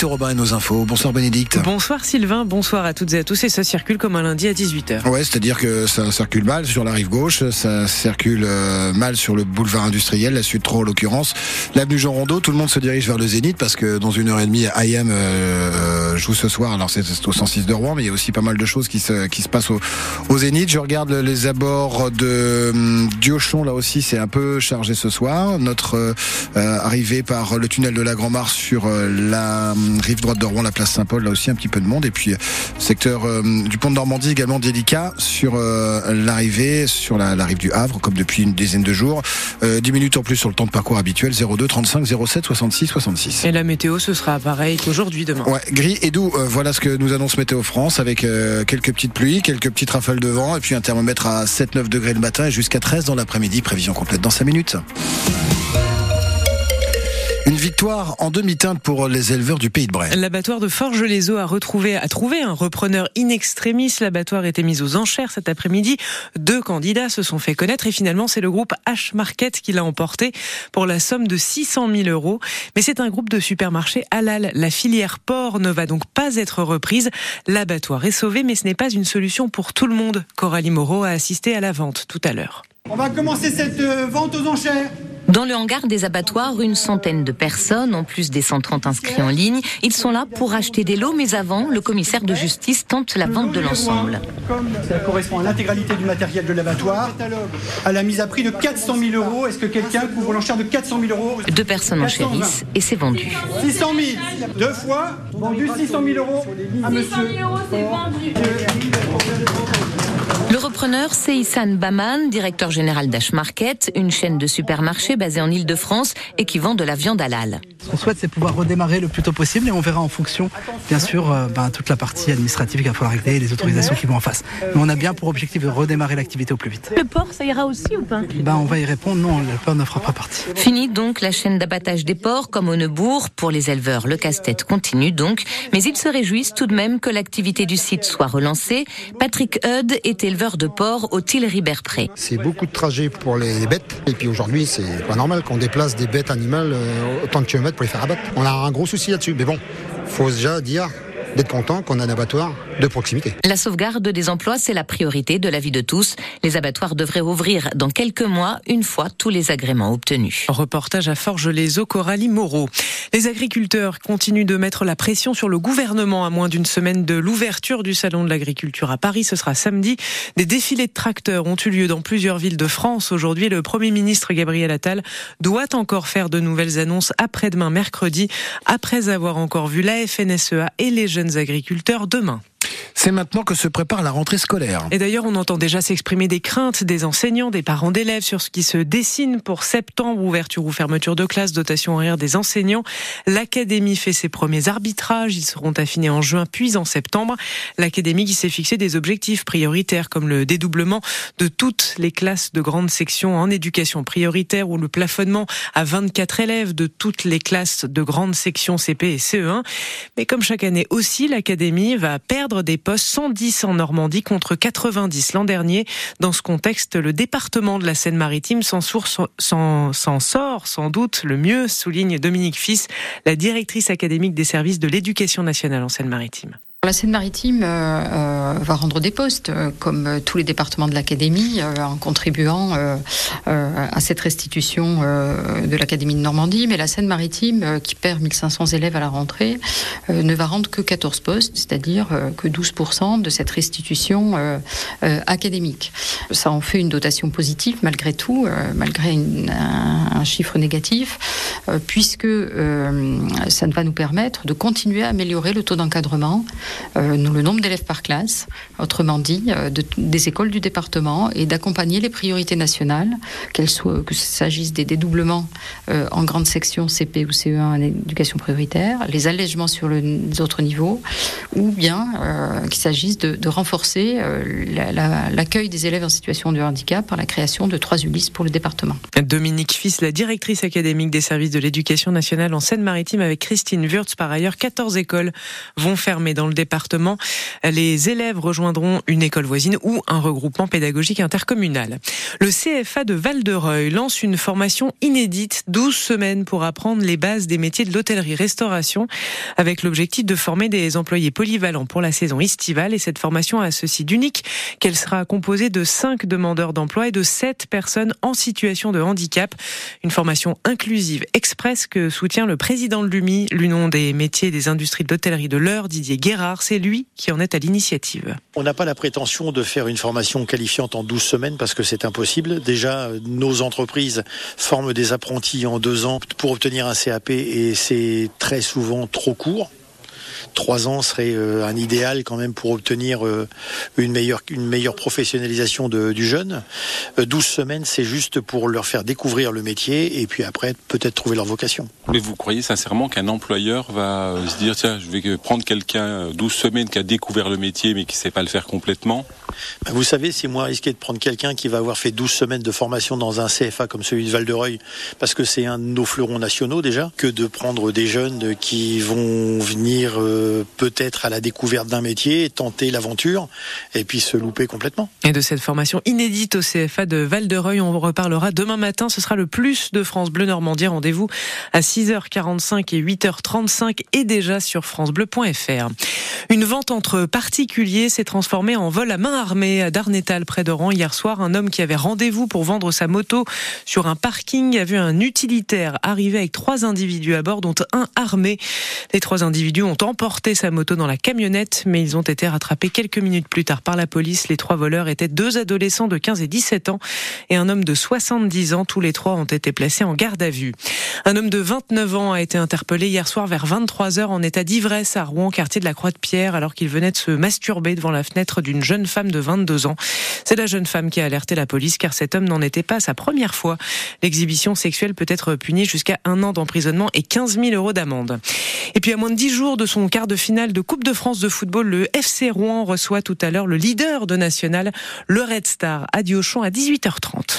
Bénédicte Robin et nos infos. Bonsoir Bénédicte. Bonsoir Sylvain, bonsoir à toutes et à tous. Et ça circule comme un lundi à 18h. Ouais, c'est-à-dire que ça circule mal sur la rive gauche, ça circule euh, mal sur le boulevard industriel, la Sud 3 en l'occurrence. L'avenue Jean Rondeau, tout le monde se dirige vers le Zénith parce que dans une heure et demie, IM euh, joue ce soir. Alors c'est au 106 de Rouen, mais il y a aussi pas mal de choses qui se, qui se passent au, au Zénith. Je regarde les abords de hum, Diochon, là aussi c'est un peu chargé ce soir. Notre euh, arrivée par le tunnel de la Grand-Mare sur la hum, rive droite de Rouen, la place Saint-Paul, là aussi un petit peu de monde. Et puis secteur du pont de Normandie également délicat sur l'arrivée sur la, la, rive du Havre, comme depuis une dizaine de jours. 10 minutes en plus sur le temps de parcours habituel, 02 35 07 66 66. Et la météo, ce sera pareil qu'aujourd'hui, demain. Ouais, gris et doux. voilà ce que nous annonce Météo France avec quelques petites pluies, quelques petites rafales de vent et puis un thermomètre à 7-9 degrés le matin et jusqu'à 13 dans l'après-midi. Prévision complète dans 5 minutes. Une victoire en demi-teinte pour les éleveurs du Pays de Bray. L'abattoir de Forges-les-Eaux a retrouvé, a trouvé un repreneur in extremis. L'abattoir était mis aux enchères cet après-midi. Deux candidats se sont fait connaître et finalement c'est le groupe H-Market qui l'a emporté pour la somme de 600 000 euros. Mais c'est un groupe de supermarchés halal. La filière porc ne va donc pas être reprise. L'abattoir est sauvé, mais ce n'est pas une solution pour tout le monde. Coralie Moreau a assisté à la vente tout à l'heure. On va commencer cette vente aux enchères. Dans le hangar des abattoirs, une centaine de personnes, en plus des 130 inscrits en ligne. Ils sont là pour acheter des lots, mais avant, le commissaire de justice tente la vente de l'ensemble. Ça correspond à l'intégralité du matériel de l'abattoir, à la mise à prix de 400 000 euros. Est-ce que quelqu'un couvre l'enchère de 400 000 euros Deux personnes enchérissent et c'est vendu. 600 000, deux fois, vendu 600 000 euros à monsieur. 600 000 euros, c'est vendu. Le repreneur, c'est Issan Baman, directeur général d'Ash Market, une chaîne de supermarchés basée en Ile-de-France et qui vend de la viande halal. Ce qu'on souhaite, c'est pouvoir redémarrer le plus tôt possible et on verra en fonction, bien sûr, euh, ben, toute la partie administrative qu'il va falloir régler et les autorisations qui vont en face. Mais on a bien pour objectif de redémarrer l'activité au plus vite. Le porc, ça ira aussi ou pas? Ben, On va y répondre, non, le porc ne fera pas partie. Fini donc la chaîne d'abattage des porcs comme au Neubourg. Pour les éleveurs, le casse-tête continue donc, mais ils se réjouissent tout de même que l'activité du site soit relancée. Patrick Hud est éleveur de porc au Tillery-Berpré. C'est beaucoup de trajets pour les bêtes. Et puis aujourd'hui, c'est pas normal qu'on déplace des bêtes animales autant de kilomètres pour les faire abattre. On a un gros souci là-dessus. Mais bon, faut déjà dire d'être content qu'on a un abattoir de proximité. La sauvegarde des emplois, c'est la priorité de la vie de tous. Les abattoirs devraient ouvrir dans quelques mois, une fois tous les agréments obtenus. Reportage à Forges-les-Eaux, Coralie Moreau. Les agriculteurs continuent de mettre la pression sur le gouvernement à moins d'une semaine de l'ouverture du Salon de l'agriculture à Paris. Ce sera samedi. Des défilés de tracteurs ont eu lieu dans plusieurs villes de France. Aujourd'hui, le Premier ministre Gabriel Attal doit encore faire de nouvelles annonces après-demain mercredi, après avoir encore vu la FNSEA et les jeunes agriculteurs demain. C'est maintenant que se prépare la rentrée scolaire. Et d'ailleurs, on entend déjà s'exprimer des craintes des enseignants, des parents d'élèves sur ce qui se dessine pour septembre, ouverture ou fermeture de classe, dotation horaire des enseignants. L'académie fait ses premiers arbitrages, ils seront affinés en juin puis en septembre. L'académie qui s'est fixé des objectifs prioritaires comme le dédoublement de toutes les classes de grande section en éducation prioritaire ou le plafonnement à 24 élèves de toutes les classes de grande section CP et CE1. Mais comme chaque année aussi, l'académie va perdre des postes 110 en Normandie contre 90 l'an dernier. Dans ce contexte, le département de la Seine-Maritime s'en sort sans doute le mieux, souligne Dominique Fils, la directrice académique des services de l'éducation nationale en Seine-Maritime. La Seine-Maritime euh, euh, va rendre des postes, euh, comme tous les départements de l'Académie, en contribuant à cette restitution de l'Académie de Normandie. Mais la Seine-Maritime, qui perd 1500 élèves à la rentrée, ne va rendre que 14 postes, c'est-à-dire que 12% de cette restitution académique. Ça en fait une dotation positive, malgré tout, malgré un, chiffre négatif, puisque ça va nous permettre de continuer à améliorer le taux d'encadrement euh, le nombre d'élèves par classe, autrement dit, euh, de, des écoles du département, et d'accompagner les priorités nationales, qu'elles soient, que s'agisse des dédoublements euh, en grande section CP ou CE1 en éducation prioritaire, les allègements sur le, les autres niveaux, ou bien qu'il s'agisse de, de, renforcer l'accueil la, des élèves en situation de handicap par la création de trois ULIS pour le département. Dominique Fils, la directrice académique des services de l'éducation nationale en Seine-Maritime avec Christine Wurtz. Par ailleurs, 14 écoles vont fermer dans le Les élèves rejoindront une école voisine ou un regroupement pédagogique intercommunal. Le CFA de Val-de-Reuil lance une formation inédite, 12 semaines pour apprendre les bases des métiers de l'hôtellerie-restauration, avec l'objectif de former des employés polyvalents pour la saison estivale. Et cette formation a ceci d'unique qu'elle sera composée de 5 demandeurs d'emploi et de 7 personnes en situation de handicap. Une formation inclusive express que soutient le président de l'UMI, l'Union des métiers et des industries de l'hôtellerie de l'heure, Didier Guérard. C'est lui qui en est à l'initiative. On n'a pas la prétention de faire une formation qualifiante en 12 semaines parce que c'est impossible. Déjà, nos entreprises forment des apprentis en deux ans pour obtenir un CAP et c'est très souvent trop court. Trois ans serait euh, un idéal quand même pour obtenir euh, une meilleure, professionnalisation du jeune. 12 euh, semaines, c'est juste pour leur faire découvrir le métier et puis après peut-être trouver leur vocation. Mais vous croyez sincèrement qu'un employeur va se dire tiens, je vais prendre quelqu'un 12 semaines qui a découvert le métier mais qui ne sait pas le faire complètement? Ben, Vous savez, c'est moins risqué de prendre quelqu'un qui va avoir fait 12 semaines de formation dans un CFA comme celui de Val-de-Reuil parce que c'est un de nos fleurons nationaux déjà que de prendre des jeunes qui vont venir euh, peut-être à la découverte d'un métier, tenter l'aventure et puis se louper complètement. Et de cette formation inédite au CFA de Val-de-Reuil, on reparlera demain matin. Ce sera le plus de France Bleu Normandie. Rendez-vous à 6h45 et 8h35 et déjà sur francebleu.fr. Une vente entre particuliers s'est transformée en vol à main armée à Darnétal près d'Oran hier soir. Un homme qui avait rendez-vous pour vendre sa moto sur un parking a vu un utilitaire arriver avec trois individus à bord, dont un armé. Les trois individus ont emporté sa moto dans la camionnette, mais ils ont été rattrapés quelques minutes plus tard par la police. Les trois voleurs étaient deux adolescents de 15 et 17 ans et un homme de 70 ans. Tous les trois ont été placés en garde à vue. Un homme de 29 ans a été interpellé hier soir vers 23 heures en état d'ivresse à Rouen, quartier de la Croix-de-Pierre, alors qu'il venait de se masturber devant la fenêtre d'une jeune femme de 22 ans. C'est la jeune femme qui a alerté la police car cet homme n'en était pas sa première fois. L'exhibition sexuelle peut être punie jusqu'à un an d'emprisonnement et 15 000 euros d'amende. Et puis à moins de 10 jours de son quart de finale de Coupe de France de football, le FC Rouen reçoit tout à l'heure le leader de National, le Red Star, à Diochon à 18h30.